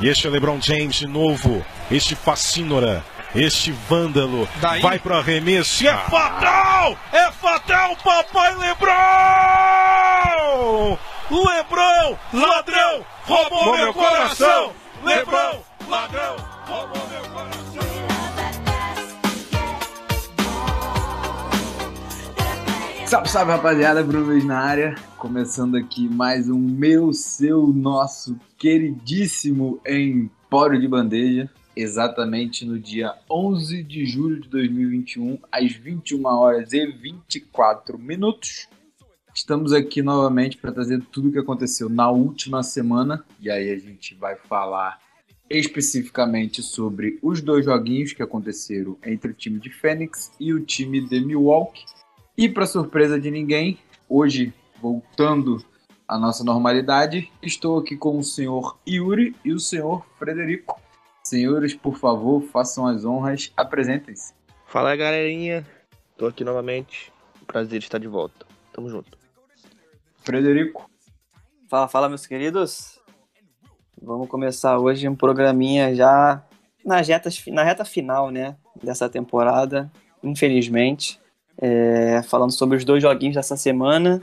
E este é LeBron James de novo. Este fascínora. Este vândalo. Daí? Vai pro arremesso. E é fatal! É fatal, papai LeBron! LeBron, ladrão, roubou meu coração! LeBron, ladrão, roubou meu Salve, salve rapaziada, Bruno Luiz na área. Começando aqui mais um meu, seu, nosso queridíssimo Empório de Bandeja. Exatamente no dia 11 de julho de 2021, às 21 horas e 24 minutos. Estamos aqui novamente para trazer tudo o que aconteceu na última semana. E aí a gente vai falar especificamente sobre os dois joguinhos que aconteceram entre o time de Fênix e o time de Milwaukee. E para surpresa de ninguém, hoje, voltando à nossa normalidade, estou aqui com o senhor Yuri e o senhor Frederico. Senhores, por favor, façam as honras, apresentem-se. Fala galerinha, tô aqui novamente. Prazer estar de volta. Tamo junto. Frederico, Fala, fala, meus queridos. Vamos começar hoje um programinha já na reta, na reta final, né, dessa temporada, infelizmente. É, falando sobre os dois joguinhos dessa semana.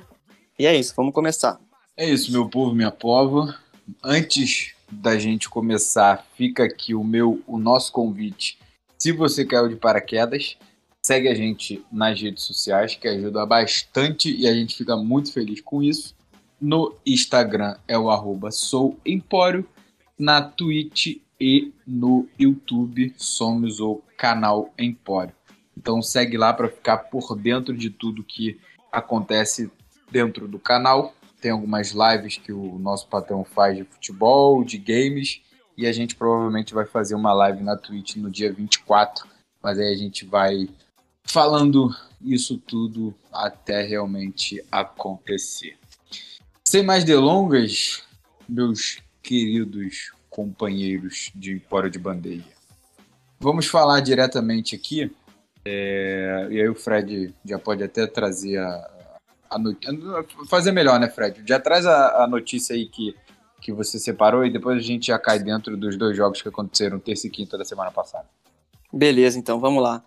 E é isso, vamos começar. é isso, meu povo, minha pova. Antes da gente começar, fica aqui o meu, o nosso convite. Se você caiu de paraquedas, segue a gente nas redes sociais, que ajuda bastante e a gente fica muito feliz com isso. No Instagram é o arroba souempório, na Twitch e no YouTube somos o canal Empório. Então segue lá para ficar por dentro de tudo que acontece dentro do canal. Tem algumas lives que o nosso patrão faz de futebol, de games, e a gente provavelmente vai fazer uma live na Twitch no dia 24, mas aí a gente vai falando isso tudo até realmente acontecer. Sem mais delongas, meus queridos companheiros de Empório de Bandeja, vamos falar diretamente aqui é, e aí o Fred já pode até trazer a, a notícia. Fazer melhor, né, Fred? Já traz a, a, notícia aí que, que você separou e depois a gente já cai dentro dos dois jogos que aconteceram terça e quinta da semana passada. Beleza, então vamos lá.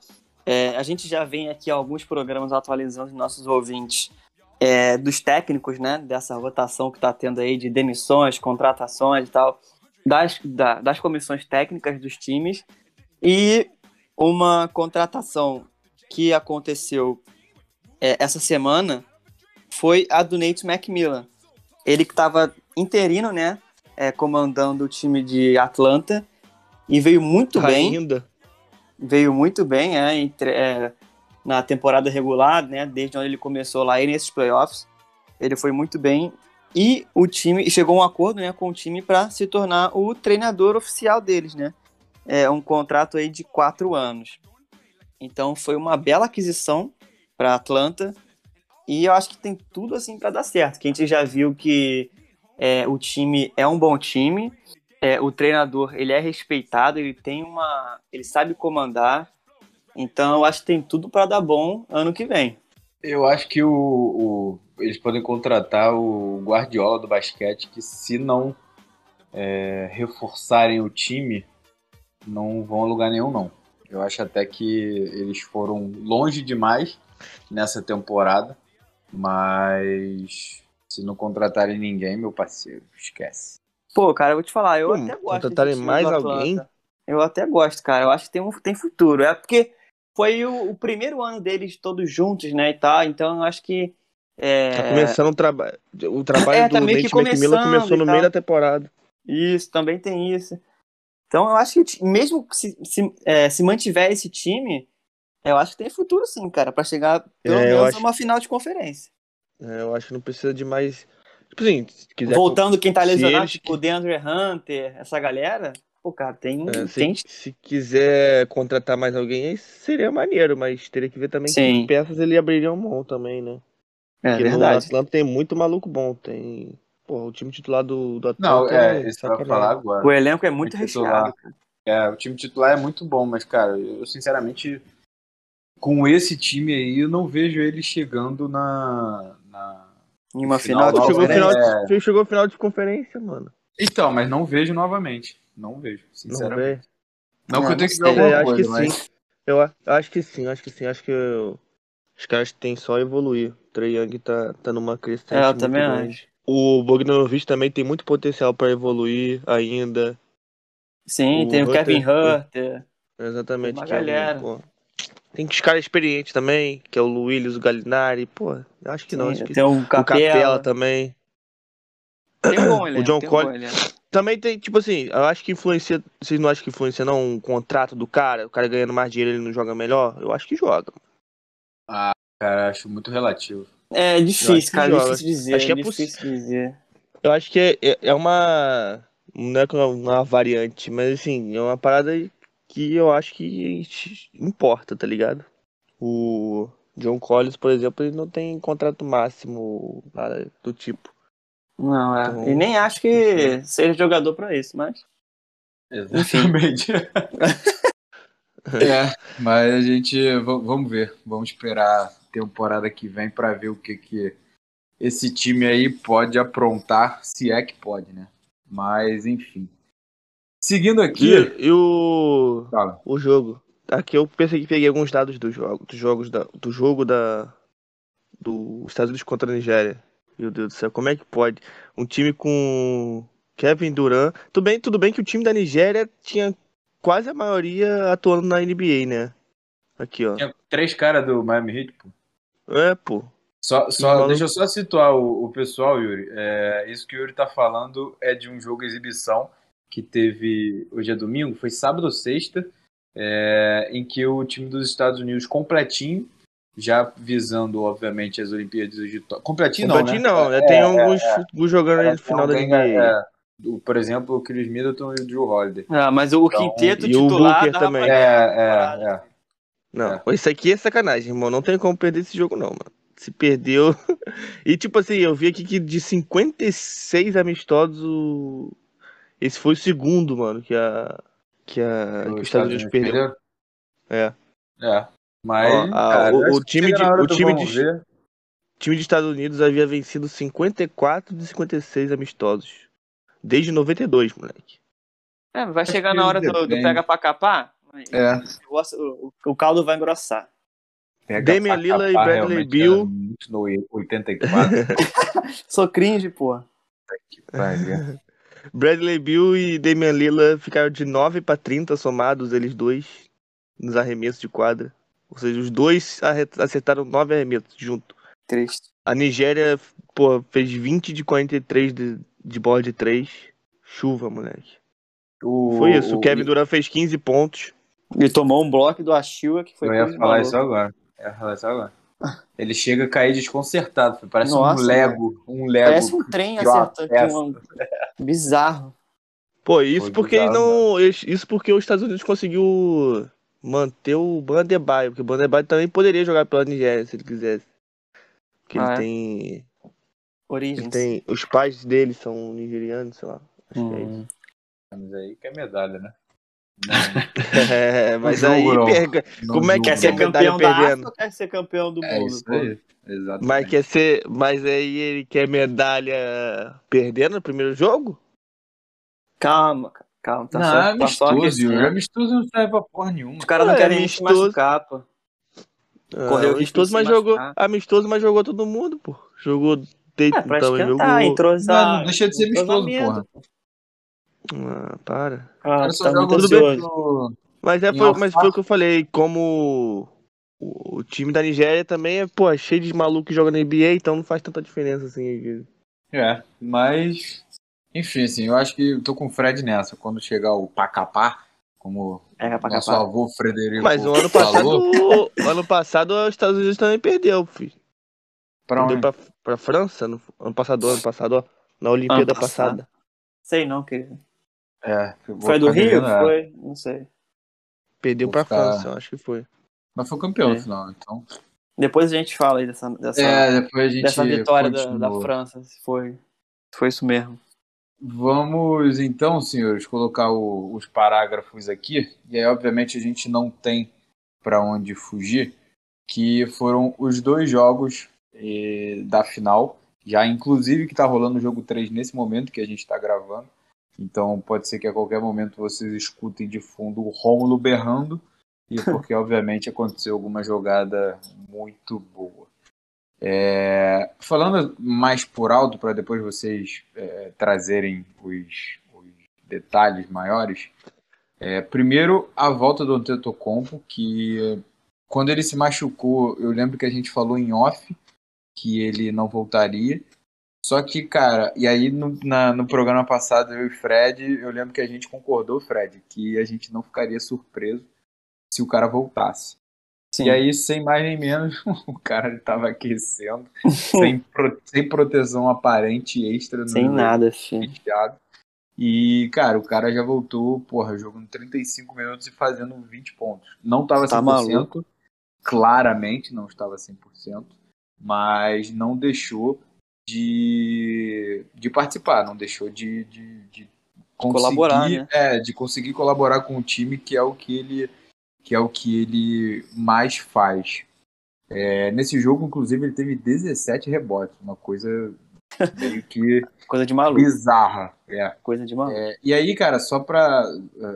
É, a gente já vem aqui alguns programas atualizando os nossos ouvintes é, dos técnicos, né? Dessa rotação que está tendo aí de demissões, contratações e tal, das, da, das comissões técnicas dos times. E uma contratação que aconteceu é, essa semana foi a do Nate McMillan. Ele que estava interino, né? É, comandando o time de Atlanta e veio muito bem. Ainda. Veio muito bem é, entre, é, na temporada regular, né? Desde onde ele começou lá e nesses playoffs. Ele foi muito bem. E o time chegou a um acordo né, com o time para se tornar o treinador oficial deles, né? É, um contrato aí de quatro anos. Então foi uma bela aquisição para Atlanta e eu acho que tem tudo assim para dar certo. Que a gente já viu que é, o time é um bom time, é, o treinador ele é respeitado, ele tem uma, ele sabe comandar. Então eu acho que tem tudo para dar bom ano que vem. Eu acho que o, o, eles podem contratar o Guardiola do basquete que se não é, reforçarem o time não vão a lugar nenhum, não. Eu acho até que eles foram longe demais nessa temporada, mas se não contratarem ninguém, meu parceiro, esquece. Pô, cara, eu vou te falar, eu Pô, até gosto. contratarem mais do alguém? Eu até gosto, cara. Eu acho que tem, um, tem futuro. É porque foi o, o primeiro ano deles todos juntos, né, e tal. Então eu acho que. É... Tá começando o trabalho. O trabalho É, do tá meio que Nate McMillan começando começou no meio da temporada. Isso, também tem isso. Então eu acho que mesmo se, se, é, se mantiver esse time, eu acho que tem futuro sim, cara, pra chegar pelo É, menos acho- a uma final de conferência. É, eu acho que não precisa de mais. Tipo assim, se quiser. Voltando quem tá lesionado, eles tipo o DeAndre Hunter, essa galera, pô, cara, tem, É, se, tem se quiser contratar mais alguém, aí seria maneiro, mas teria que ver também Sim. que peças ele abriria mão também, né? É Porque no verdade. Atlanta tem muito maluco bom. Tem. Pô, o time titular do, do Atlanta. Não, é, isso que eu falar agora. O elenco é muito recheado. cara. É, o time titular é muito bom, mas, cara, eu sinceramente, com esse time aí, eu não vejo ele chegando na. na... Em uma Final final, Chegou, Conferência. final de, chegou final de conferência, mano. Então, mas não vejo novamente. Não vejo, Não sinceramente. vê? Não, que Ah, eu tenho que ver não sei, alguma acho que coisa, mas... sim. Eu acho que sim, acho que sim. Acho que eu- os caras têm só a evoluir. O Trae Young tá, tá numa crescente É, eu muito também grande. acho. O Bogdanovic também tem muito potencial pra evoluir ainda. Sim, O tem o Hunter- Kevin Hunter. Exatamente. Tem uma galera. pô, tem os caras experientes também, que é o Willis, o Galinari. Pô, eu acho que não. Sim, Acho que tem o o Capela Capela. também. Tem um bom elenco. John tem um Collins-. Também tem, tipo assim, eu acho que influencia. Vocês não acham que influencia não um contrato do cara? O cara ganhando mais dinheiro ele não joga melhor? Eu acho que joga. Cara, acho muito relativo. É difícil, cara. joga. Difícil dizer. Acho que é difícil dizer. Eu acho que é, é, é uma. Não é que é uma variante, mas assim, é uma parada que eu acho que importa, tá ligado? O John Collins, por exemplo, ele não tem contrato máximo, nada do tipo. Não, é. Então, e nem acho que seja jogador pra isso, mas. Exatamente. é, mas a gente. Vamos ver. Vamos esperar temporada que vem pra ver o que, que esse time aí pode aprontar, se é que pode, né? Mas, enfim. Seguindo aqui. E, e o, Fala. o jogo. Aqui eu pensei que peguei alguns dados do jogo, dos jogos da, do jogo da do Estados Unidos contra a Nigéria. Meu Deus do céu, como é que pode? Um time com Kevin Durant. Tudo bem, tudo bem que o time da Nigéria tinha quase a maioria atuando na NBA, né? Aqui, ó. Tinha três caras do Miami Heat, pô. É, pô. Só, só, maluco. deixa eu só situar o, o pessoal, Yuri. É, isso que o Yuri tá falando é de um jogo exibição que teve hoje é domingo, foi sábado ou sexta, é, em que o time dos Estados Unidos completinho, já visando, obviamente, as Olimpíadas de Tóquio. Completinho, Completinho não, não, né? né? Tem alguns, alguns jogando aí no final da NBA. é, do- por exemplo, o Chris Middleton e o Drew Holiday. Ah, mas o Então, quinteto e o titular Booker dava também. É, é, é. Não, É. isso aqui é sacanagem, irmão. Não tem como perder esse jogo, não, mano. Se perdeu. e, tipo assim, eu vi aqui que de 56 amistosos, o- esse foi o segundo, mano, que a. Que, a, que os Estados Unidos perdeu. É. É. Mas, Ó, a- cara, o- o time de- o time de- ver. O time dos Estados Unidos havia vencido 54 de 56 amistosos. Desde 92, moleque. É, vai chegar na hora do, do pega pra capar. É. o O, o caldo vai engrossar. Pega Damian Lillard e Bradley muito no 84. Sou cringe, pô. Bradley Bill e Damian Lillard ficaram de 9 para 30 somados, eles dois, nos arremessos de quadra. Ou seja, os dois acertaram 9 arremessos junto. Triste. A Nigéria, pô, fez 20 de 43 de, de bola de 3. Chuva, moleque. O, Foi isso. O Kevin Durant fez 15 pontos. E tomou um bloco do Ashua que foi Eu ia falar isso agora. Eu ia falar isso agora. Ele chega a cair desconcertado. Parece Nossa, um Lego. Um Lego. Parece um trem acertando. Um... Bizarro. Pô, isso Foi porque bizarro, não. Isso porque os Estados Unidos conseguiu manter o Bandebaio, porque o Bandebaio também poderia jogar pela Nigéria se ele quisesse. Porque Ah, ele é? tem. Ele Origens. tem. Os pais dele são nigerianos, sei lá. Acho que é isso. Hum. Mas aí que é medalha, né? É, mas aí jogo, perca. Como é que julgo, Quer ser é campeão da perdendo? África quer ser campeão do É mundo? aí. Mas quer ser. Mas aí ele quer medalha perdendo no primeiro jogo? Calma, calma. Tá não, só, é tá só amistoso. Yuri. Amistoso não serve pra porra nenhuma. Os caras não É, querem se amistoso. machucar, pô. Ah, Correu amistoso, mas jogou. Amistoso, mas jogou todo mundo, pô. Jogou Dayton É, jogou. entrosar. Não, não deixa de ser amistoso, porra. Ah, para. Ah, Cara, tá muito ansioso. Mas, é, foi, mas foi o que eu falei, como o, o time da Nigéria também é, pô, cheio de maluco que joga na NBA, então não faz tanta diferença assim. É, mas. Enfim, assim, eu acho que eu tô com o Fred nessa. Quando chegar o Pacapá, como Pega pra nosso avô Frederico. Mas o ano passado, falou, o ano passado os Estados Unidos também perdeu, filho. pra Perdeu onde? pra, pra França, no, ano passado, ano passado, ó, na Olimpíada passada. Sei não, querido. É, Foi do Rio? é. Foi? Não sei. Perdeu pra ficar- França, eu acho que foi. Mas foi campeão É. no final, então. Depois a gente fala aí dessa, dessa, É, depois a gente. dessa vitória da, da França, se foi, se foi isso mesmo. Vamos então, senhores, colocar o- os parágrafos aqui. E aí, obviamente, a gente não tem para onde fugir, que foram os dois jogos eh, da final. Já, inclusive, que tá rolando o jogo 3 nesse momento que a gente está gravando. Então pode ser que a qualquer momento vocês escutem de fundo o Rômulo berrando, e porque obviamente aconteceu alguma jogada muito boa. É, falando mais por alto, para depois vocês é, trazerem os, os, detalhes maiores, é, primeiro a volta do Antetokounmpo, que quando ele se machucou, eu lembro que a gente falou em off que ele não voltaria, só que, cara, e aí no, na, no programa passado, eu e Fred, eu lembro que a gente concordou, Fred, que a gente não ficaria surpreso se o cara voltasse. Sim. E aí, sem mais nem menos, o cara estava aquecendo, sem, pro, sem proteção aparente extra. Sem nada, filho. E, cara, o cara já voltou, porra, jogando 35 minutos e fazendo 20 pontos. Não estava 100%, tá maluco. claramente não estava 100%, mas não deixou de, de participar, não deixou de, de, de colaborar, né? É, de conseguir colaborar com o time, que é o que ele, que é o que ele mais faz. É, nesse jogo, inclusive, ele teve 17 rebotes, uma coisa meio que coisa de maluco. bizarra. É. Coisa de maluco. É, e aí, cara, só para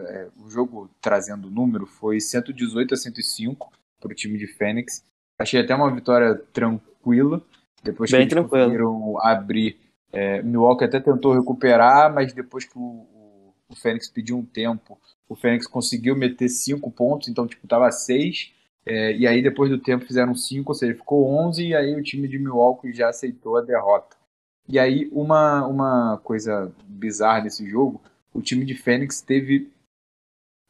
é, o jogo trazendo o número foi 118 a 105 para o time de Fênix. Achei até uma vitória tranquila. Depois Bem que eles tranquilo. conseguiram abrir, é, Milwaukee até tentou recuperar, mas depois que o, o, o Fênix pediu um tempo, o Fênix conseguiu meter cinco pontos, então tipo tava seis. É, e aí depois do tempo fizeram cinco, ou seja, ficou 11 e aí o time de Milwaukee já aceitou a derrota. E aí uma, uma coisa bizarra nesse jogo, o time de Fênix teve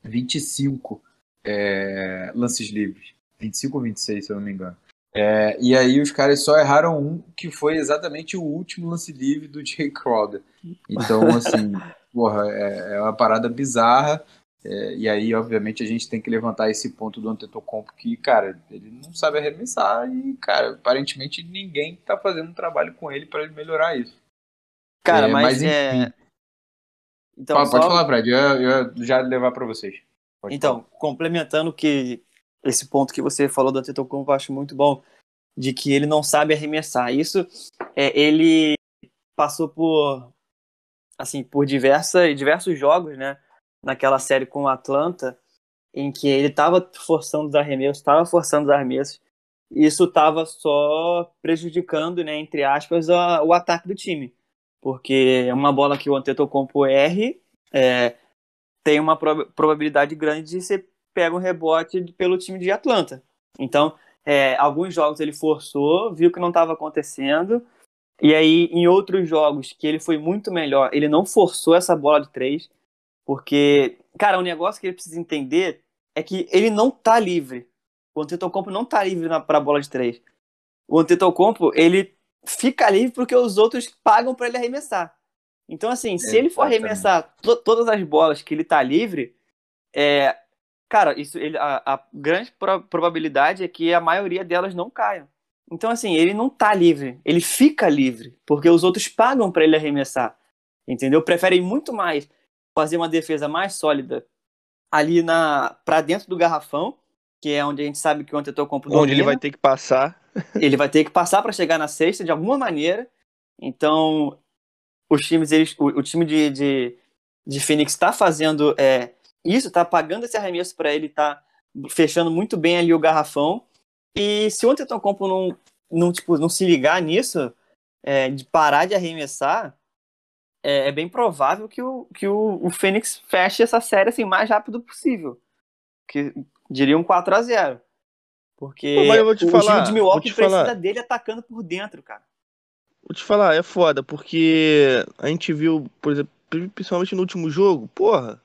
25 é, lances livres. 25 ou 26, se eu não me engano. É, e aí os caras só erraram um, que foi exatamente o último lance livre do Jay Crowder. Então, assim, porra, é, é uma parada bizarra. É, e aí, obviamente, a gente tem que levantar esse ponto do Antetokounmpo que, cara, ele não sabe arremessar e, cara, aparentemente ninguém tá fazendo um trabalho com ele para ele melhorar isso. Cara, é, mas, mas é... Então, pode, só... pode falar, Fred, eu, eu já levar para vocês. Pode então, falar. complementando que esse ponto que você falou do Antetokounmpo eu acho muito bom, de que ele não sabe arremessar. Isso, é, ele passou por, assim, por diversas, diversos jogos, né, naquela série com o Atlanta, em que ele estava forçando os arremessos, estava forçando os arremessos, e isso estava só prejudicando, né, entre aspas, a, o ataque do time. Porque é uma bola que o Antetokounmpo erre, é, tem uma probabilidade grande de ser pega um rebote pelo time de Atlanta. Então, é, alguns jogos ele forçou, viu que não estava acontecendo, e aí em outros jogos que ele foi muito melhor, ele não forçou essa bola de três, porque, cara, o negócio que ele precisa entender é que ele não tá livre. O Antetokounmpo não tá livre para a bola de três. O Antetokounmpo, ele fica livre porque os outros pagam para ele arremessar. Então, assim, se ele for arremessar to todas as bolas que ele tá livre, é, cara, isso ele, a, a grande pro, probabilidade é que a maioria delas não caiam. Então, assim, ele não tá livre, ele fica livre, porque os outros pagam para ele arremessar. Entendeu? Preferem muito mais fazer uma defesa mais sólida ali na para dentro do garrafão, que é onde a gente sabe que o Antetokounmpo Onde domina. ele vai ter que passar. ele vai ter que passar para chegar na sexta de alguma maneira. Então, os times, eles, o, o time de, de, de Phoenix está fazendo é, isso, tá pagando esse arremesso para ele, tá fechando muito bem ali o garrafão. E se o Antetokounmpo não, não, tipo, não se ligar nisso, é, de parar de arremessar, é, é, bem provável que o, que o, o Fênix feche essa série assim, mais rápido possível. Que diria um 4 a 0 Porque Pô, o, falar, time de Milwaukee precisa falar. dele atacando por dentro, cara. Vou te falar, é foda, porque a gente viu, por exemplo, principalmente no último jogo, porra,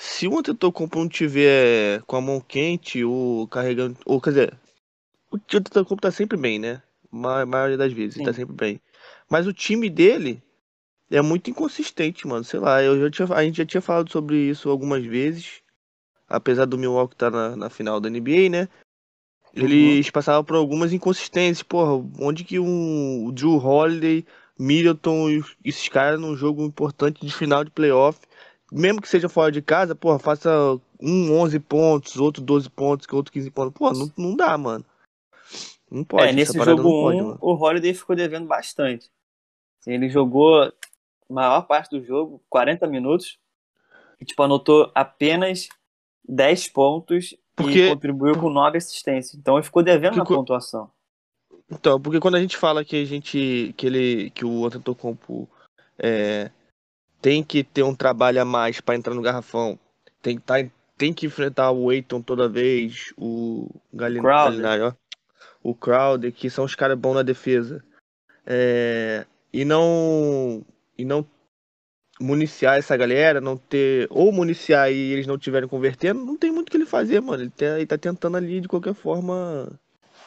se o Antetokounmpo não tiver com a mão quente ou carregando. Ou quer dizer, o Antetokounmpo tá sempre bem, né? A maioria das vezes, Sim. ele tá sempre bem. Mas o time dele é muito inconsistente, mano. Sei lá, eu já tinha, a gente já tinha falado sobre isso algumas vezes. Apesar do Milwaukee estar tá na, na final da NBA, né? Eles uhum. passavam por algumas inconsistências. Porra, onde que um, o Drew Holiday, Middleton e esses caras num jogo importante de final de playoff mesmo que seja fora de casa, porra, faça um 11 pontos, outro 12 pontos, que outro 15 pontos. Pô, não, não dá, mano. Não pode. É, nesse jogo 1, um, o Holiday ficou devendo bastante. Ele jogou maior parte do jogo, 40 minutos, e, tipo, anotou apenas 10 pontos Porque- e contribuiu com 9 assistências. Então ele ficou devendo na Ficou- pontuação. Então, porque quando a gente fala que a gente. que ele. que o Antetokounmpo é, tem que ter um trabalho a mais pra entrar no garrafão, tem que, tá, tem que enfrentar o Aiton toda vez, o Galin- Crowder. Galinari, ó, o Crowder, que são os caras bons na defesa. É, e não. E não municiar essa galera, não ter. Ou municiar e eles não estiverem convertendo, não tem muito o que ele fazer, mano. Ele tá, ele tá tentando ali de qualquer forma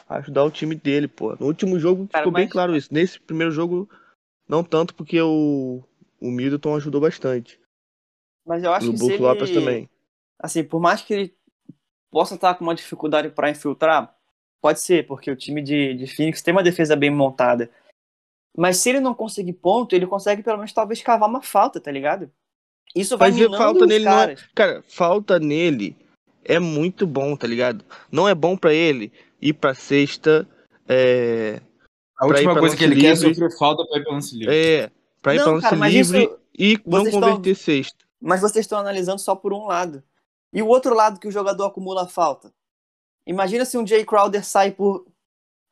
ajudar o time dele, pô. No último jogo Cara, ficou bem mas- claro isso. Nesse primeiro jogo, não tanto, porque o, o Middleton ajudou bastante. Mas eu acho E o que Brook ele, Lopes também. assim, por mais que ele possa estar com uma dificuldade para infiltrar, pode ser, porque o time de, de Phoenix tem uma defesa bem montada. Mas se ele não conseguir ponto, ele consegue pelo menos talvez cavar uma falta, tá ligado? Isso vai minando falta os nele não é- caras. Cara, falta nele é muito bom, tá ligado? Não é bom pra ele ir pra sexta. É, A última pra coisa que ele quer é livre. sofrer falta pra ir pra lance livre. é pra ir pra lance cara, livre isso- e não vocês estão- converter sexta. Mas vocês estão analisando só por um lado. E o outro lado que o jogador acumula falta. Imagina se um Jay Crowder sai por,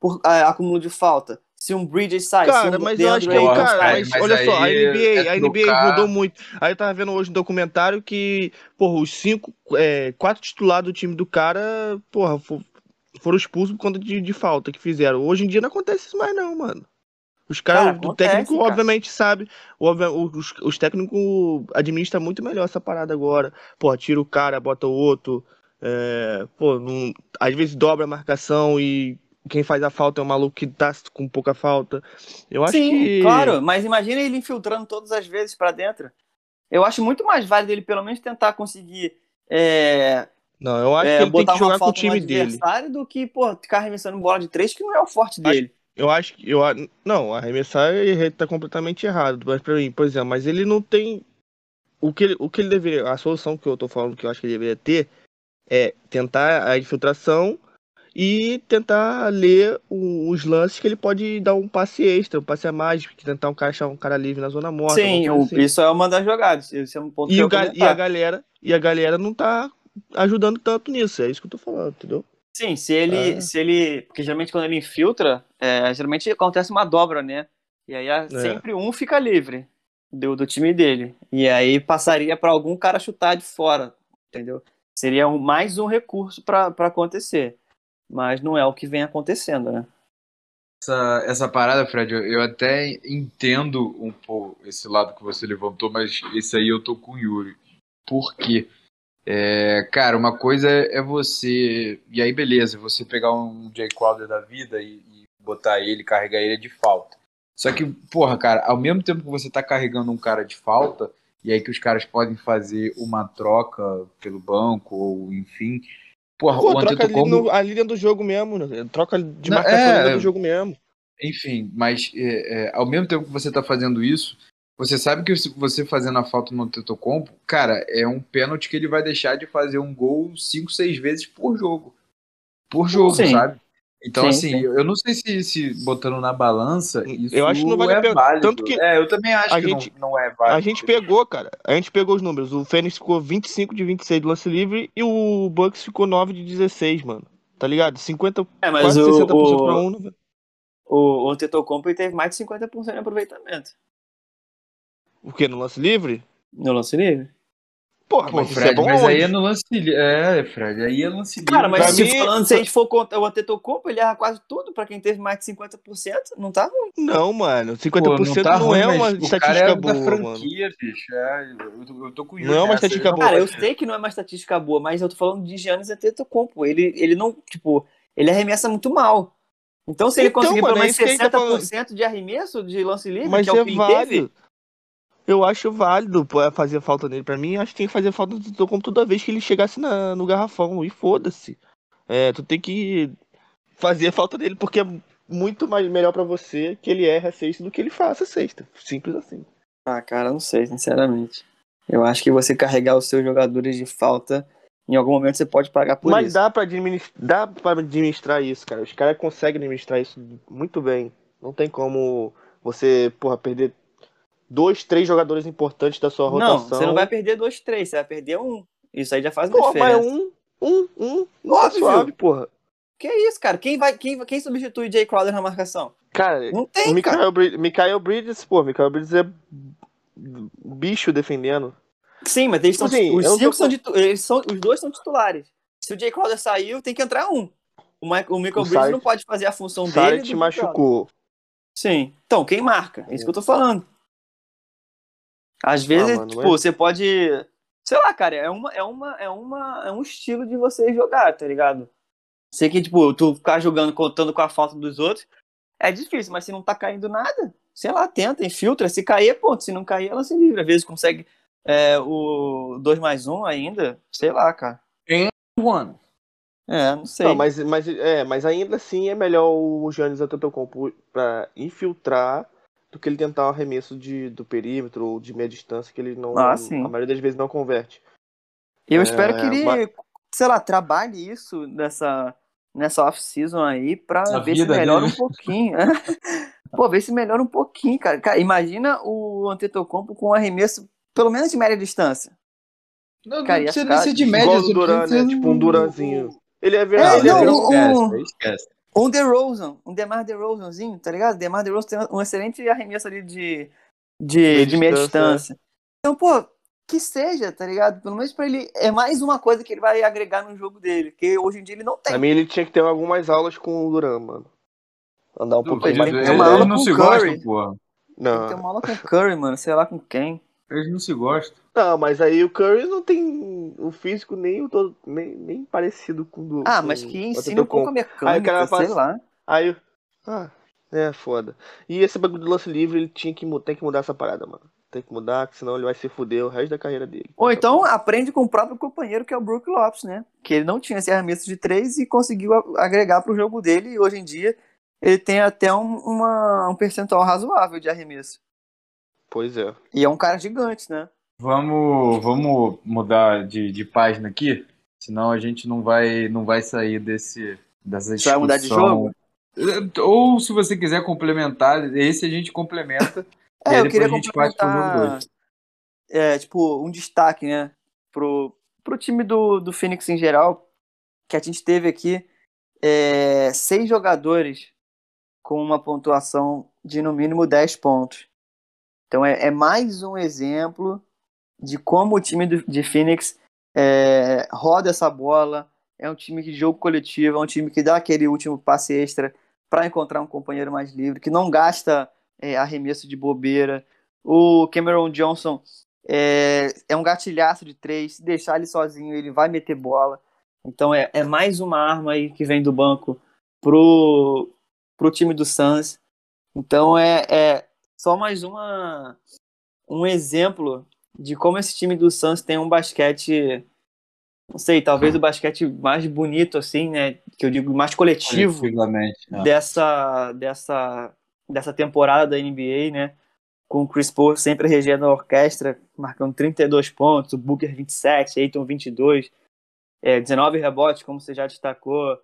por ah, acúmulo de falta. Se um Bridges sai. Cara, se um mas eu acho que, DeAndre Ayton cara, sai. mas, mas olha só, a aí NBA, é a NBA mudou muito. Aí eu tava vendo hoje um documentário que, porra, os cinco, é, quatro titulares do time do cara, porra, fo- foram expulsos por conta de, de falta que fizeram. Hoje em dia não acontece isso mais não, mano. Os caras, Cara, o técnico cara. obviamente sabe, o- os, os técnicos administram muito melhor essa parada agora. Pô, tira o cara, bota o outro, é, pô, não- às vezes dobra a marcação e quem faz a falta é um maluco que tá com pouca falta. Eu acho Sim, que... claro, mas imagina ele infiltrando todas as vezes pra dentro. Eu acho muito mais válido ele pelo menos tentar conseguir é, Não, eu acho é, que ele tem botar que jogar com o time dele. adversário do que, pô, ficar arremessando bola de três, que não é o forte dele. Eu acho que. Eu, não, arremessar ele tá completamente errado. Mas pra mim, por exemplo, mas ele não tem. O que ele, o que ele deveria. A solução que eu tô falando que eu acho que ele deveria ter é tentar a infiltração e tentar ler os lances que ele pode dar um passe extra, um passe a mais, tentar um cara achar um cara livre na zona morta. Sim, o- assim. isso é uma das jogadas. Isso é um ponto que E, eu ga- ia e a galera. E a galera não tá ajudando tanto nisso. É isso que eu tô falando, entendeu? Sim, se ele, É. se ele. Porque geralmente quando ele infiltra, é, geralmente acontece uma dobra, né? E aí É. sempre um fica livre do, do time dele. E aí passaria pra algum cara chutar de fora, entendeu? Seria um- mais um recurso pra pra acontecer. Mas não é o que vem acontecendo, né? Essa, essa parada, Fred, eu, eu até entendo um pouco esse lado que você levantou, mas esse aí eu tô com o Yuri. Por quê? É, cara, uma coisa é você. E aí, beleza, você pegar um Jay Crowder da vida e, e botar ele, carregar ele de falta. Só que, porra, cara, ao mesmo tempo que você tá carregando um cara de falta, e aí que os caras podem fazer uma troca pelo banco, ou enfim. Porra, Pô, o troca ali, Antetokounmpo... no, ali dentro do jogo mesmo, né? Troca de marcação é, dentro do jogo mesmo. Enfim, mas é, é, ao mesmo tempo que você está fazendo isso, você sabe que você fazendo a falta no Tetocompo, cara, é um pênalti que ele vai deixar de fazer um gol 5, 6 vezes por jogo. Por jogo, Sim. sabe? Então, Sim, assim, sim. eu não sei se, se botando na balança, isso Eu acho que não vale a é pena. válido. Tanto que É, eu também acho a que gente- não, não é válido. A gente pegou, cara. A gente pegou os números. O Fênix ficou 25 de 26 do lance livre e o Bucks ficou 9 de 16, mano. Tá ligado? 50, É, mas quase o, 60% pra o, um. né? o, o Tetocompo teve mais de 50% de aproveitamento O quê? No lance livre? no lance livre. Porra, Pô, mas isso Fred, é bom mas aí é no lance livre. É, Fred, aí é lance livre. Cara, mas se, mim- falando, se a gente for contar o Antetokounmpo, ele erra quase tudo pra quem teve mais de 50%, não tá ruim. Não, mano. 50% Pô, não, tá ruim, é mas uma o cara estatística é boa, da mano. franquia, bicho. É, eu, tô- eu tô com Não é uma estatística não boa. Cara, eu sei que não é uma estatística boa, mas eu tô falando de Giannis Antetokounmpo. Ele, ele não, tipo, ele arremessa muito mal. Então, se ele Então, conseguir mano, pelo é menos que a gente tá falando. 60% de arremesso de lance livre, Mas que é o é que ele teve, válido. Eu acho válido pô, fazer falta nele. Pra mim, acho que tem que fazer falta do como toda vez que ele chegasse na- no garrafão. E foda-se. É, tu tem que fazer falta dele, porque é muito mais, melhor pra você que ele erre a sexta do que ele faça sexta. Simples assim. Ah, cara, não sei, sinceramente. Eu acho que você carregar os seus jogadores de falta, em algum momento você pode pagar por Mas isso. dá pra, administrar, dá pra administrar isso, cara. Os caras conseguem administrar isso muito bem. Não tem como você, porra, perder dois, três jogadores importantes da sua Não, rotação. você não vai perder dois, três, você vai perder um. Isso aí já faz uma Pô, mas diferença. um, um, um, Óbvio. suave, porra. Que isso, cara? Quem vai, quem, quem substitui o Jay Crowder na marcação? Cara, Não o tem, cara. Brid- Mikael Bridges, pô, Mikael Bridges é bicho defendendo. Sim, mas eles são Tipo assim, os não cinco tô- são, eles são os dois são titulares. Se o Jay Crowder saiu, tem que entrar um. O, Mike, o Michael O Bridges não pode fazer a função O dele. Te machucou. Sim. Então, quem marca? É isso que eu tô falando. Às vezes, mano, tipo, mas- você pode. Sei lá, cara, é uma, é uma, é uma, é um estilo de você jogar, tá ligado? Sei que, tipo, tu ficar jogando, contando com a falta dos outros, é difícil, mas se não tá caindo nada, sei lá, tenta, infiltra. Se cair, ponto. Se não cair, ela se livra. Às vezes consegue é, o 2 mais 1 ainda, sei lá, cara. One. É, não sei. Não, mas, mas, é, mas ainda assim é melhor o Giannis Antetokounmpo pra infiltrar do que ele tentar um arremesso de, do perímetro ou de meia distância que ele não, Ah, sim. a maioria das vezes não converte. Eu É, espero que ele, mas- sei lá, trabalhe isso nessa, nessa off-season aí pra ver se melhora dele. um pouquinho. Pô, ver se melhora um pouquinho, cara. Cara, imagina o Antetokounmpo com um arremesso, pelo menos de média distância. Não, Cara, não precisa ficar nem ser de média. Igual o Duran, né? Tipo um Duranzinho. Ele é É, verdade. Não, ele é não, verdade. o- esquece, esquece. Um DeRozan, um DeMar DeRozanzinho, tá ligado? DeMar DeRozan tem um excelente arremesso ali de, de, Meia de meia distância, distância. Então, pô, que seja, tá ligado? Pelo menos pra ele, é mais uma coisa que ele vai agregar no jogo dele, que hoje em dia ele não tem. Pra mim ele tinha que ter algumas aulas com o Duran, mano. Andar um pouquinho Eles, mais. tem eles uma aula não com se Curry. gostam, porra. Tem que Não. ter uma aula com o Curry, mano, sei lá com quem. Eles não se gostam. Não, mas aí o Curry não tem o físico nem, o todo, nem, nem parecido com o do. Ah, com mas que o ensine um pouco a mecânica, Aí o cara sei faz- lá. Aí. Ah, é foda. E esse bagulho do lance livre, ele tinha que, tem que mudar essa parada, mano. Tem que mudar, que senão ele vai se fuder o resto da carreira dele. Ou então aprende com o próprio companheiro, que é o Brook Lopes, né? Que ele não tinha esse arremesso de três e conseguiu agregar pro jogo dele. E hoje em dia ele tem até um, uma- um percentual razoável de arremesso. Pois é. E é um cara gigante, né? Vamos, vamos mudar de, de página aqui, senão a gente não vai, não vai sair desse, dessa Você vai mudar de discussão. Ou se você quiser complementar, esse a gente complementa. e É, aí eu queria a gente jogo complementar, dois. é, tipo, um destaque, né, pro, pro time do, do Phoenix em geral, que a gente teve aqui é, seis jogadores com uma pontuação de no mínimo 10 pontos. Então é, é mais um exemplo de como o time do, de Phoenix é, roda essa bola, é um time de jogo coletivo, é um time que dá aquele último passe extra para encontrar um companheiro mais livre, que não gasta é, arremesso de bobeira. O Cameron Johnson é, é um gatilhaço de três, se deixar ele sozinho, ele vai meter bola. Então é, é mais uma arma aí que vem do banco pro, pro time do Suns. Então é, é só mais uma, um exemplo de como esse time do Suns tem um basquete, não sei, talvez o basquete mais bonito assim, né, que eu digo mais coletivo né? dessa, dessa, dessa temporada da NBA, né? Com o Chris Paul sempre regendo a orquestra, marcando 32 pontos, o Booker 27, Aiton 22, é, 19 rebotes, como você já destacou.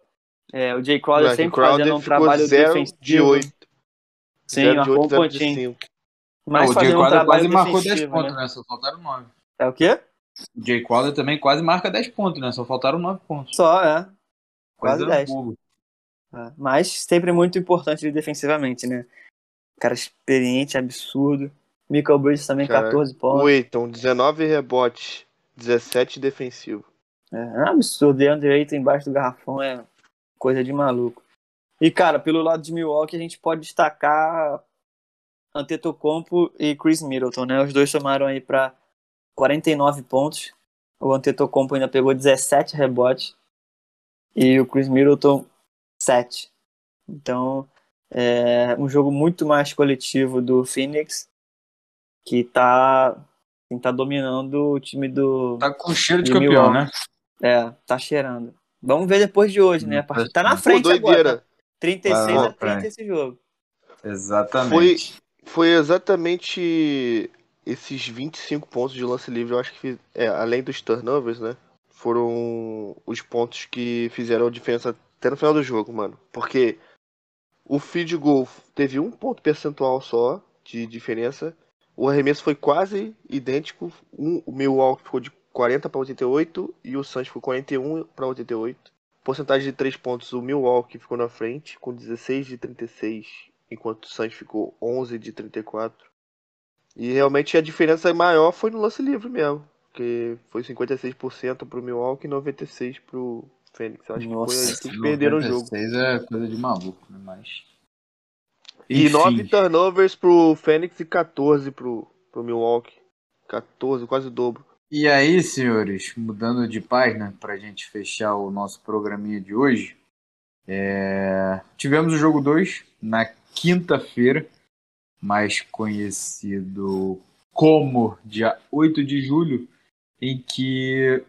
É, o Jay Crowder sempre Crowder fazendo um trabalho zero defensivo. de 8. Sim, 0 de marcou 8, um 0 de pontinho. 5. Mas o Jay fazendo um Crowder quase marcou 10 defensivo, pontos, né? né? Só faltaram 9. É o quê? O Jay Crowder também quase marca 10 pontos, né? Só faltaram 9 pontos. Só, é. Quase Coisa 10. bobo. É, Mas sempre muito importante defensivamente, né? Cara experiente, absurdo. Michael Bridges também, Cara, 14 pontos. O Eiton, 19 rebotes, 17 defensivo. É, é um absurdo. DeAndre Ayton embaixo do garrafão é coisa de maluco. E, cara, pelo lado de Milwaukee, a gente pode destacar Antetokounmpo e Chris Middleton, né? Os dois somaram aí para 49 pontos. O Antetokounmpo ainda pegou 17 rebotes e o Chris Middleton 7. Então, é um jogo muito mais coletivo do Phoenix que tá, assim, tá dominando o time do, Tá com cheiro de campeão, Milwaukee. né? é, tá cheirando. Vamos ver depois de hoje, né? Partida tá na frente agora. doideira. Tá? 36 Vai lá, a 30 Frank. esse jogo. Exatamente. Foi exatamente esses 25 pontos de lance livre, eu acho que, fiz- é, além dos turnovers, né? Foram os pontos que fizeram a diferença até no final do jogo, mano. Porque o field goal teve um ponto percentual só de diferença. o arremesso foi quase idêntico. Um, o Milwaukee ficou de 40 para 88 e o Suns ficou 41 para 88. Porcentagem de 3 pontos, o Milwaukee ficou na frente com 16 de 36, enquanto o Suns ficou 11 de 34. E realmente a diferença maior foi no lance livre mesmo, que foi 56% para o Milwaukee e 96% para o Fênix. Acho Nossa, que foi aí que perderam o jogo. 96 é coisa de maluco, né? Mas. E Enfim, 9 turnovers pro Fênix e 14 pro, pro Milwaukee. 14, quase o dobro. E aí, senhores, mudando de página para a gente fechar o nosso programinha de hoje, é, tivemos o jogo 2 na quinta-feira, mais conhecido como dia 8 de julho, em que,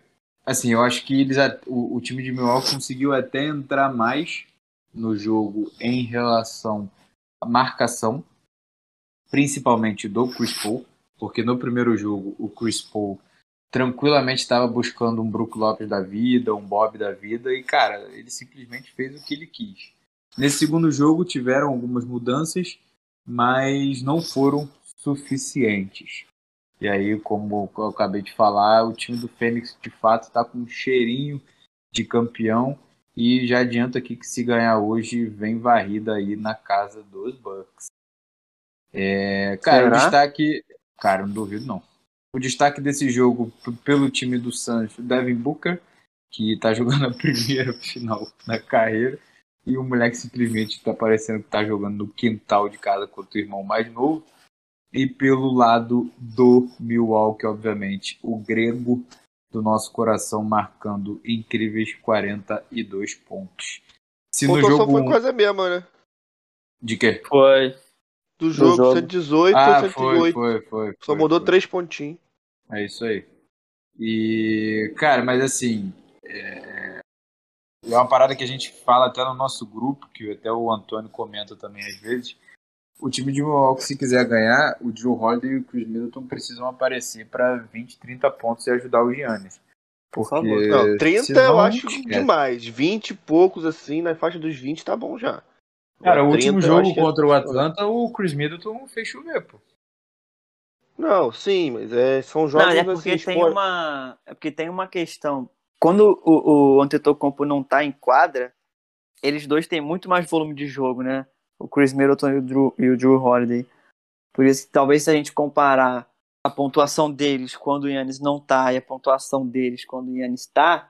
assim, eu acho que eles, o, o time de Milwaukee conseguiu até entrar mais no jogo em relação à marcação, principalmente do Chris Paul, porque no primeiro jogo o Chris Paul tranquilamente estava buscando um Brook Lopes da vida, um Bob da vida, e cara, ele simplesmente fez o que ele quis. Nesse segundo jogo tiveram algumas mudanças, mas não foram suficientes. E aí, como eu acabei de falar, o time do Fênix de fato está com um cheirinho de campeão e já adianta aqui que se ganhar hoje vem varrida aí na casa dos Bucks. É, cara, o Será? destaque, cara, não duvido não. O destaque desse jogo pelo time do Suns, o Devin Booker, que tá jogando a primeira final da carreira, e o moleque simplesmente tá parecendo que tá jogando no quintal de casa contra o irmão mais novo. E pelo lado do Milwaukee, obviamente, o grego do nosso coração marcando incríveis 42 pontos. Se A no pontuação jogo foi um- quase a mesma, né? de quê? Foi. Do jogo, jogo. 118 Ah, a 108. foi, foi, foi. Só foi, mudou foi. três pontinhos. É isso aí. E, cara, mas assim, é... é uma parada que a gente fala até no nosso grupo, que até o Antônio comenta também às vezes. O time de Milwaukee, se quiser ganhar, o Joe Holiday e o Chris Middleton precisam aparecer para 20, 30 pontos e ajudar o Giannis. Porque favor. Não, 30 eu senão, acho esquece. demais. 20 e poucos, assim, na faixa dos 20 tá bom já. Cara, o 30 último jogo contra o Atlanta, o Chris Middleton fez chover, pô. Não, sim, mas é, são jogos Não, é porque assim, tem espor- uma. É porque tem uma questão. Quando o, o Antetokounmpo não tá em quadra, eles dois têm muito mais volume de jogo, né? O Chris Middleton e o Drew, e o Drew Holiday. Por isso que talvez se a gente comparar a pontuação deles quando o Yannis não tá e a pontuação deles quando o Yannis tá,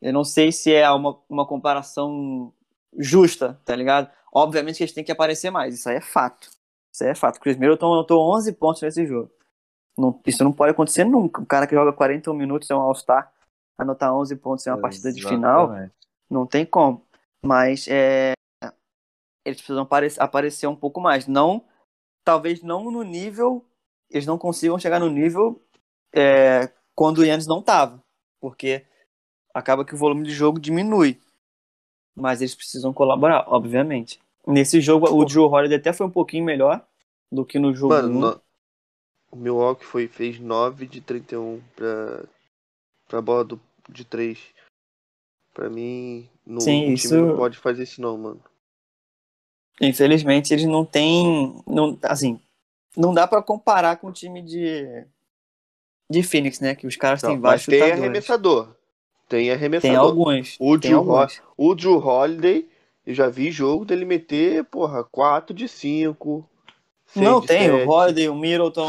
eu não sei se é uma, uma comparação justa, tá ligado? Obviamente que eles têm que aparecer mais, isso aí é fato. Isso aí é fato. O Chris Middleton anotou 11 pontos nesse jogo. Não- isso não pode acontecer nunca. Um cara que joga 41 minutos é um All-Star, anotar 11 pontos em uma partida de final, não tem como. Mas é, eles precisam apare- aparecer um pouco mais. Não, talvez não no nível, eles não consigam chegar no nível é, quando o Yannis não tava, porque acaba que o volume de jogo diminui. Mas eles precisam colaborar, obviamente. Nesse jogo, o Drew Holiday até foi um pouquinho melhor do que no jogo Mano, no- o Milwaukee foi, fez 9 de 31 pra, pra bola do, de 3. Pra mim, no, Sim, time isso- não pode fazer isso não, mano. Infelizmente, eles não têm. Não, assim, não dá pra comparar com o time de. De Phoenix, né? Que os caras Não, têm mas vários tem chutadores. arremessador. Tem Tem arremessador. alguns. O tem Drew, alguns. o Drew Holiday, eu já vi jogo dele meter, porra, 4 de 5. Não, de tem. O sete. Holiday, o Middleton.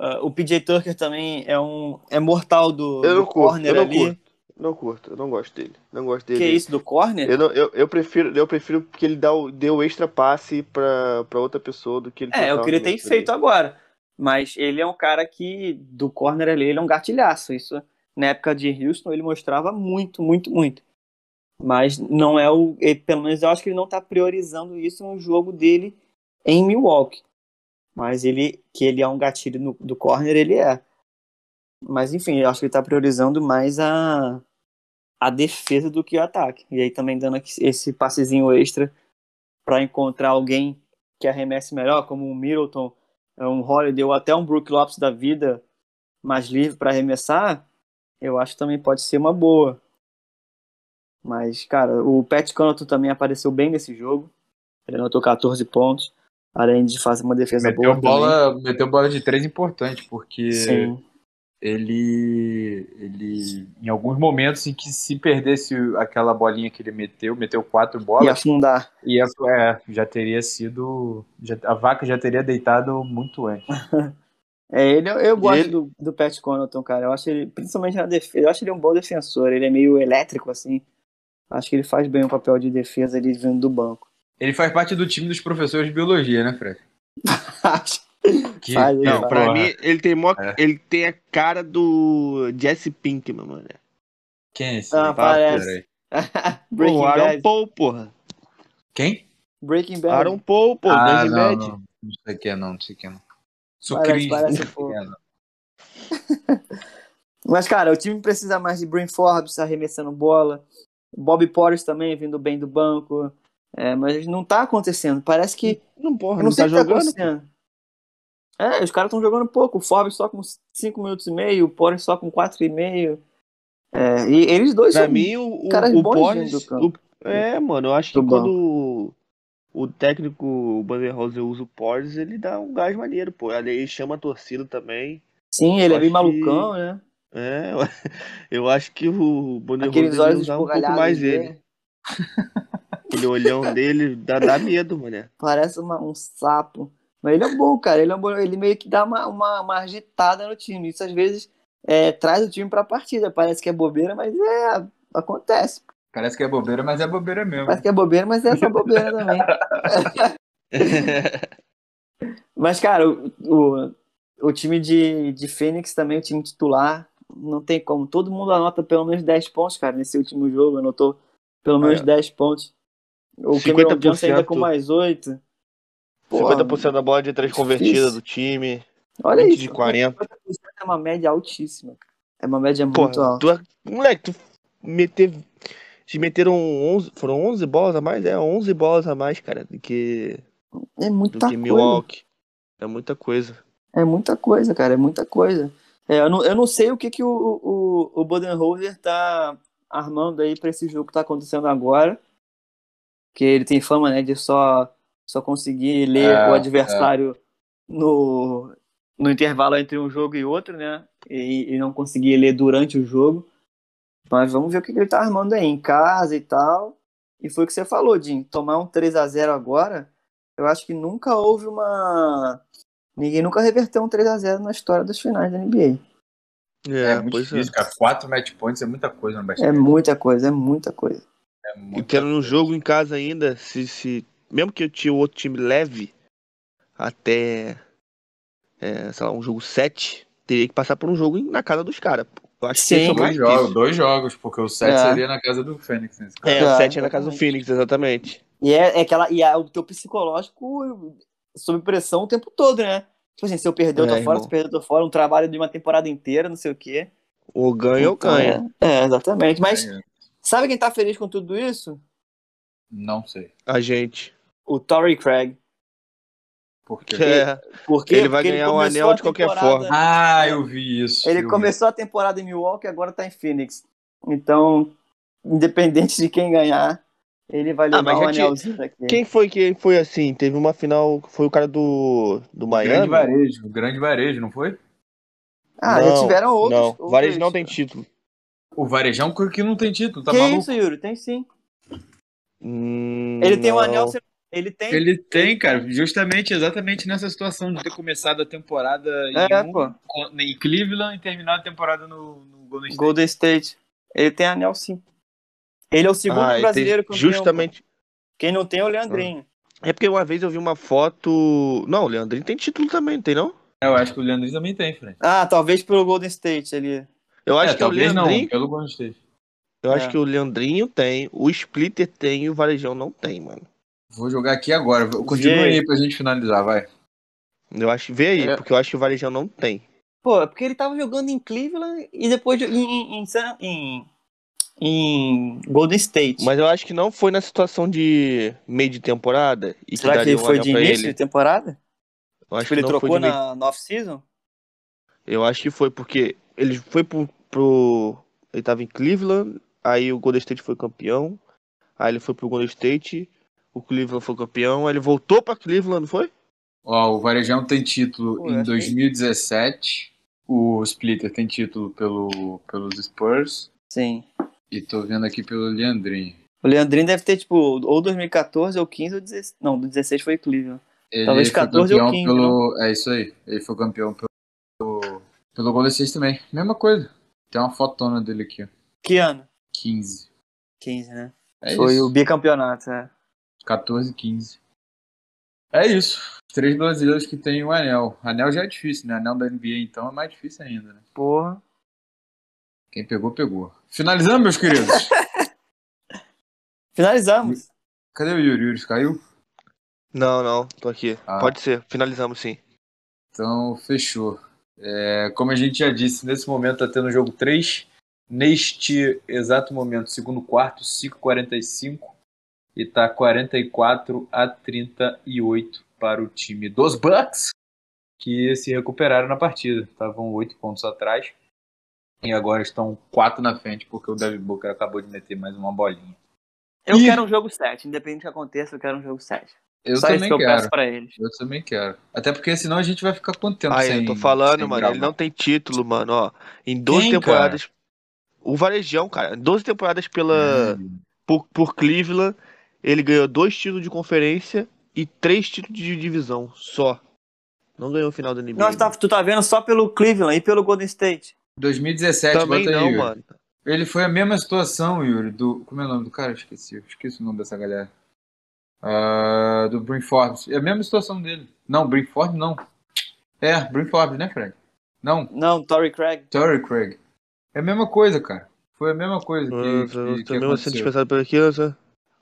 ah, o PJ Tucker também é um. É mortal do, Eu não do curto, corner eu não ali. curto. Não curto, eu não gosto dele. Não gosto dele. Que isso, do corner? Eu, não- eu, eu prefiro, eu prefiro que ele dá o, dê o extra passe pra, pra outra pessoa do que ele É, é tentar o que ele tem arremesso feito agora. Mas ele é um cara que, do corner ali, ele é um gatilhaço. Isso, na época de Houston, ele mostrava muito, muito, muito. Mas não é o. pelo menos eu acho que ele não tá priorizando isso no jogo dele em Milwaukee. Mas ele, que ele é um gatilho no- do corner, ele é. Mas enfim, eu acho que ele tá priorizando mais a, a defesa do que o ataque. E aí também dando esse passezinho extra para encontrar alguém que arremesse melhor, como um Middleton, um Holiday ou até um Brook Lopes da vida mais livre para arremessar, eu acho que também pode ser uma boa. Mas, cara, o Pat Connaughton também apareceu bem nesse jogo. Ele anotou 14 pontos. Além de fazer uma defesa Meteu boa. bola, meteu bola de três importante, porque. Sim. ele, ele, em alguns momentos em que se perdesse aquela bolinha que ele meteu, meteu quatro E bolas, afundar. e é, é, já teria sido, já- a vaca já teria deitado muito antes. É, ele, eu gosto ele- do, do Pat Connaughton, cara. Eu acho ele, principalmente na defesa, eu acho ele um bom defensor. Ele é meio elétrico, assim. Acho que ele faz bem o papel de defesa ali vindo do banco. Ele faz parte do time dos professores de biologia, né, Fred? Acho. Que- Faz, ele Não, faz. pra porra. mim, ele tem, mó, É. ele tem a cara do Jesse Pinkman, mano. Quem é esse? Ah, parece. Peraí. Breaking Pô, Aaron Bad. Paul, porra. Quem? Breaking Bad. Aaron Paul, pô, ah, Breaking não, Bad. não, não sei quem é não, não sei quem é não. Sou Parece- Cris. Mas, cara, o time precisa mais de Brin Forbes arremessando bola. Bob Porres também vindo bem do banco. É, mas não tá acontecendo. Parece que. Não, porra, não, não tá o tá jogando. acontecendo. É, os caras estão jogando pouco. O Forbes só com 5 minutos e meio, o Porres só com 4,5. É, e eles dois Pra são mim, o, o, caras o bons Porres. do campo. o- é, mano, eu acho que Do quando o, técnico, o Banderhouse, usa o Porres, ele dá um gás maneiro, pô. Ele chama a torcida também. Sim, ele é bem que- malucão, né? É, eu acho que o Banderhouse Aqueles olhos usar um pouco mais dele. ele. Aquele olhão dele dá, dá medo, mano. Parece uma- um sapo. Mas ele é bom, cara. Ele, é bom, ele meio que dá uma, uma, uma agitada no time. Isso às vezes é, traz o time pra partida. Parece que é bobeira, mas é, acontece. Parece que é bobeira, mas é bobeira mesmo. Parece que é bobeira, mas é só bobeira também. Mas, cara, o, o, o time de, de Fênix também, o time titular, não tem como. Todo mundo anota pelo menos 10 pontos, cara, nesse último jogo. Anotou pelo menos É. 10 pontos. O 50% Cameron Johnson ainda com mais 8. Porra, 50% da bola de três convertida difícil. do time. Olha 20 isso. de 40. 50% é uma média altíssima. cara. É uma média muito Porra, alta. tu, moleque, tu meter, eles meteram 11, foram 11 bolas a mais? É, 11 bolas a mais, cara, do que, É do muita que coisa. Milwaukee. É muita coisa. É muita coisa, cara. É muita coisa. É, eu, não, eu não sei o que, que o, o, o Bodenholzer tá armando aí pra esse jogo que tá acontecendo agora. Que ele tem fama, né, de só, só conseguir ler É, o adversário no, no intervalo entre um jogo e outro, né? E, e não conseguir ler durante o jogo. Mas vamos ver o que, ele tá armando aí, em casa e tal. E foi o que você falou, Jim. Tomar um 3 a 0 agora, eu acho que nunca houve uma. Ninguém nunca reverteu um 3 a 0 na história das finais da NBA. É, É, muito pois difícil, cara. Quatro match points é muita coisa no É basquete. muita coisa, é muita coisa. É E muita tendo no coisa. jogo em casa ainda, se, se mesmo que eu tinha o outro time leve até, é, sei lá, um jogo 7, teria que passar por um jogo na casa dos caras. Eu acho que Sim. esse é o Dois mais jogos, difícil. dois jogos, porque o set É. seria na casa do Fênix. Caso. É, É, o 7 é na casa do. Phoenix, exatamente. E é, é aquela. E é o teu psicológico sob pressão o tempo todo, né? Tipo assim, se eu perder, eu tô É, fora, irmão. se eu perder, eu tô fora, um trabalho de uma temporada inteira, não sei o quê. Ou ganha ou Então, ganha. É, exatamente. Mas É, sabe quem tá feliz com tudo isso? Não sei. A gente. O Torrey Craig. Porque... É, Porque, Ele vai porque ganhar um começou anel de qualquer forma. Ah, eu vi isso. Ele eu vi. começou a temporada em Milwaukee e agora tá em Phoenix. Então, independente de quem ganhar, ele vai Ah, levar mas um já tinha- anelzinho daqui. quem foi que foi assim? Teve uma final, foi o cara do, do Grande Miami? varejo, grande varejo, não foi? Ah, Não, já tiveram outros. Não, outros- Varejo não tem título. O varejão que não tem título, tá que maluco? isso, Yuri? Tem sim. Hum, Ele tem um anel. Ele tem. Ele tem, cara, justamente, exatamente nessa situação de ter começado a temporada É, em, um, em Cleveland e terminado a temporada no, no Golden State. Golden State. Ele tem anel sim. Ele é o segundo Ah, tem- brasileiro campeão. Justamente. Quem não tem é o Leandrinho. É porque uma vez eu vi uma foto. Não, o Leandrinho tem título também, não tem não? Eu acho que o Leandrinho também tem, Fred. Ah, talvez pelo Golden State ali. Eu acho é, que o talvez Leandrinho. não, pelo Golden State. Eu acho É. que o Leandrinho tem, o Splitter tem e o Varejão não tem, mano. Vou jogar aqui agora. Continua Vê. aí pra gente finalizar, vai. Eu acho. Vê aí, É. porque eu acho que o Varejão não tem. Pô, é porque ele tava jogando em Cleveland e depois de- em, em, em, em Golden State. Mas eu acho que não foi na situação de meio de temporada e Será que que ele foi de início ele. de temporada? Eu acho Tipo, ele que foi trocou de meio... na, na off-season? Eu acho que foi porque ele foi pro, pro. Ele tava em Cleveland, aí o Golden State foi campeão. Aí ele foi pro Golden State, o Cleveland foi campeão, ele voltou pra Cleveland, não foi? Ó, o Varejão tem título Pô, em essa aí. 2017. O Splitter tem título pelo, pelos Spurs. Sim. E tô vendo aqui pelo Leandrinho. O Leandrinho deve ter, tipo, ou 2014, ou 15, ou 16. Não, do 16 foi Cleveland. Ele Talvez foi 14 ou campeão 15, pelo. É isso aí. Ele foi campeão pelo, pelo Golden State também. Mesma coisa. Tem uma fotona dele aqui, ó. Que ano? 15. 15, né? É foi isso. o bicampeonato, né? 14, 15. É isso. Os três brasileiros que têm o anel. Anel já é difícil, né? Anel da NBA, então, é mais difícil ainda, né? Porra. Quem pegou, pegou. Finalizando, meus queridos. Finalizamos. Cadê o Yuri? Yuri caiu? Não, não, tô aqui. Ah. Pode ser, finalizamos sim. Então, fechou. É, como a gente já disse, nesse momento tá tendo o jogo 3. Neste exato momento, segundo quarto, 5h45. E tá 44 a 38 para o time dos Bucks, que se recuperaram na partida. Estavam 8 pontos atrás. E agora estão 4 na frente, porque o Devin Booker acabou de meter mais uma bolinha. Eu Ih. quero um jogo 7, independente do que aconteça, eu quero um jogo 7. Eu Só isso também que eu quero. peço pra eles. Eu também quero. Até porque senão a gente vai ficar quanto tempo Aí, sem eu tô falando, mano, gravar? ele não tem título, mano, ó. Em 12 Quem, temporadas. O Varejão, cara, 12 temporadas pela, Hum. por, por Cleveland, ele ganhou dois títulos de conferência e três títulos de divisão só. Não ganhou o final da NBA. Não, tu tá, tu tá vendo só pelo Cleveland e pelo Golden State. 2017, Também bota aí, não, Yuri. mano. Ele foi a mesma situação, Yuri, do. Como é o nome do cara? Esqueci. Esqueci o nome dessa galera. Ah, do Brim Forbes. É a mesma situação dele. Não, Brim Forbes não. É, Brim Forbes, né, Fred? Não, Não, Torrey Craig. Torrey Craig. É a mesma coisa, cara. Foi a mesma coisa que, Eu que, tô- que aconteceu. sendo dispensado por aqui?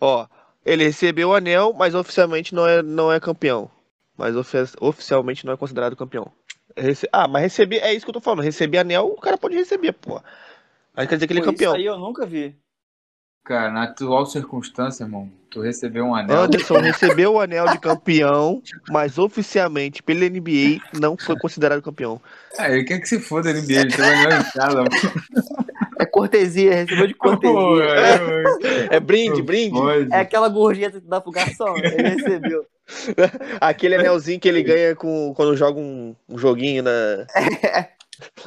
Ó, ele recebeu o anel, mas oficialmente não é, não é campeão. Mas ofi- oficialmente não é considerado campeão. Rece- Ah, mas receber, é isso que eu tô falando. Receber anel, o cara pode receber, pô. Aí quer dizer que ele é campeão. Isso aí eu nunca vi. Cara, na atual circunstância, irmão, tu recebeu um anel. Anderson recebeu o anel de campeão, mas oficialmente pela NBA não foi considerado campeão. Ah, ele quer que se foda a NBA, ele tem um anel em casa. mano. É cortesia, recebeu de Pô, cortesia. é, É brinde, brinde. Pode. É aquela gorjeta que dá pro garçom. Ele recebeu. Aquele anelzinho que ele ganha com, quando joga um, um joguinho na.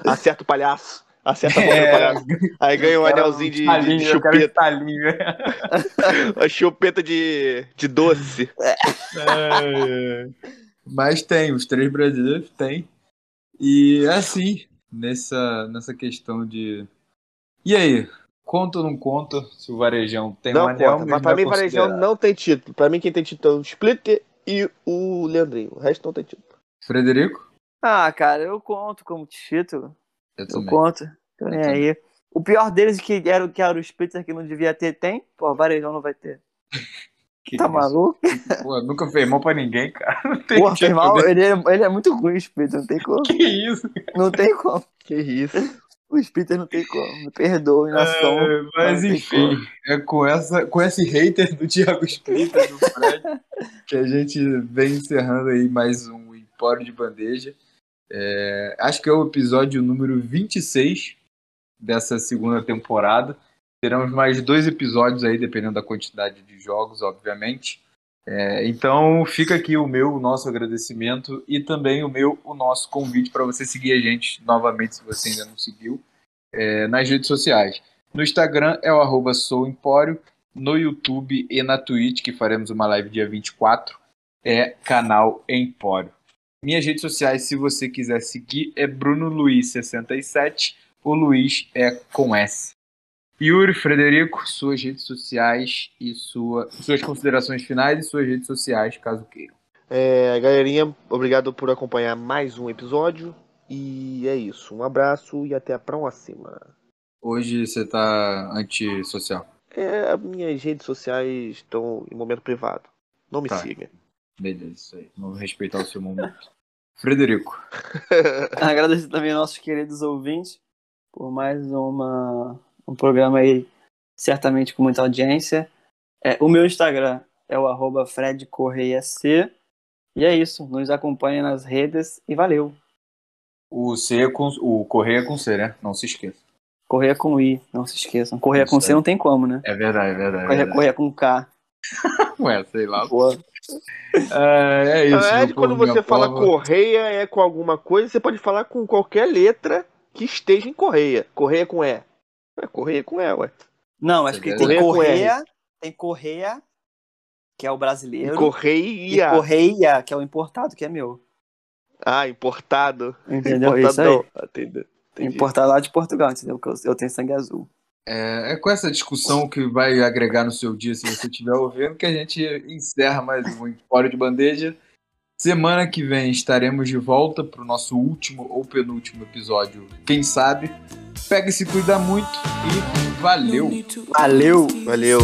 Acerta o palhaço. Acerta a boca do É, palhaço. Aí ganha um anelzinho de, de, chupeta. Uma chupeta de, de doce. É, Mas tem, os três brasileiros tem. E é assim, nessa, nessa questão de. E aí? Conta ou não conta se o Varejão tem um não anel? conta. Mas pra mim, Varejão não tem título. Pra mim, quem tem título é o Splitter e o Leandrinho. O resto não tem título. Frederico? Ah, cara, eu conto como título. Eu Eu também. conto. Tô nem aí. O pior deles que era o que era o Spitzer que não devia ter, tem. Pô, Varejão não vai ter. Que Tá isso? maluco? Pô, nunca fez mal pra ninguém, cara. Não tem Porra, fez mal. Ele é, ele é muito ruim, o Spitzer. Não tem como. Que isso? Não tem como. Que isso. O Spitzer não tem como. Me perdoe, nação. É, mas tem enfim, é com, essa, com esse hater do Thiago Splitter, do Fred, que a gente vem encerrando aí mais um Empório de Bandeja. É, acho que é o episódio número 26 dessa segunda temporada. Teremos mais dois episódios aí, dependendo da quantidade de jogos, obviamente. É, então fica aqui o meu, o nosso agradecimento e também o meu, o nosso convite para você seguir a gente novamente, se você ainda não seguiu, é, nas redes sociais. No Instagram é o arroba souempório, no YouTube e na Twitch, que faremos uma live dia 24, é canal Empório. Minhas redes sociais, se você quiser seguir, é Bruno Luiz67, o Luiz é com S. Yuri, Frederico, suas redes sociais e sua, suas considerações finais e suas redes sociais, caso queiram. É, galerinha, obrigado por acompanhar mais um episódio. E é isso. Um abraço e até a próxima. Hoje você tá antissocial. É, as minhas redes sociais estão em momento privado. Não me Tá. siga. Beleza, isso aí. Vou respeitar o seu momento. Frederico. Agradecer também aos nossos queridos ouvintes por mais uma, um programa aí, certamente com muita audiência. É, o meu Instagram é o arroba Fred Correia C. E é isso. Nos acompanha nas redes e valeu. O C é com, o Correia é com C, né? Não se esqueça. Correia com I, não se esqueçam. Correia com C não tem como, né? É verdade, é verdade. É Correia, verdade. correia com K. Ué, sei lá. É, é isso. Na verdade, quando você fala correia é com alguma coisa, você pode falar com qualquer letra que esteja em correia. Correia com E. É correia com E, ué. Não, acho que tem Correia tem Correia, que é o E brasileiro, e correia. Correia, que é o importado, que é meu. Ah, importado. Entendeu? Isso aí. Importadão. Entendeu? Entendi. Importado lá de Portugal, entendeu? Porque eu, eu tenho sangue azul. É, é com essa discussão que vai agregar no seu dia, se você estiver ouvindo, que a gente encerra mais um Empório de Bandeja. Semana que vem estaremos de volta para o nosso último ou penúltimo episódio, quem sabe. Pega e se cuida muito e valeu! Valeu! Valeu.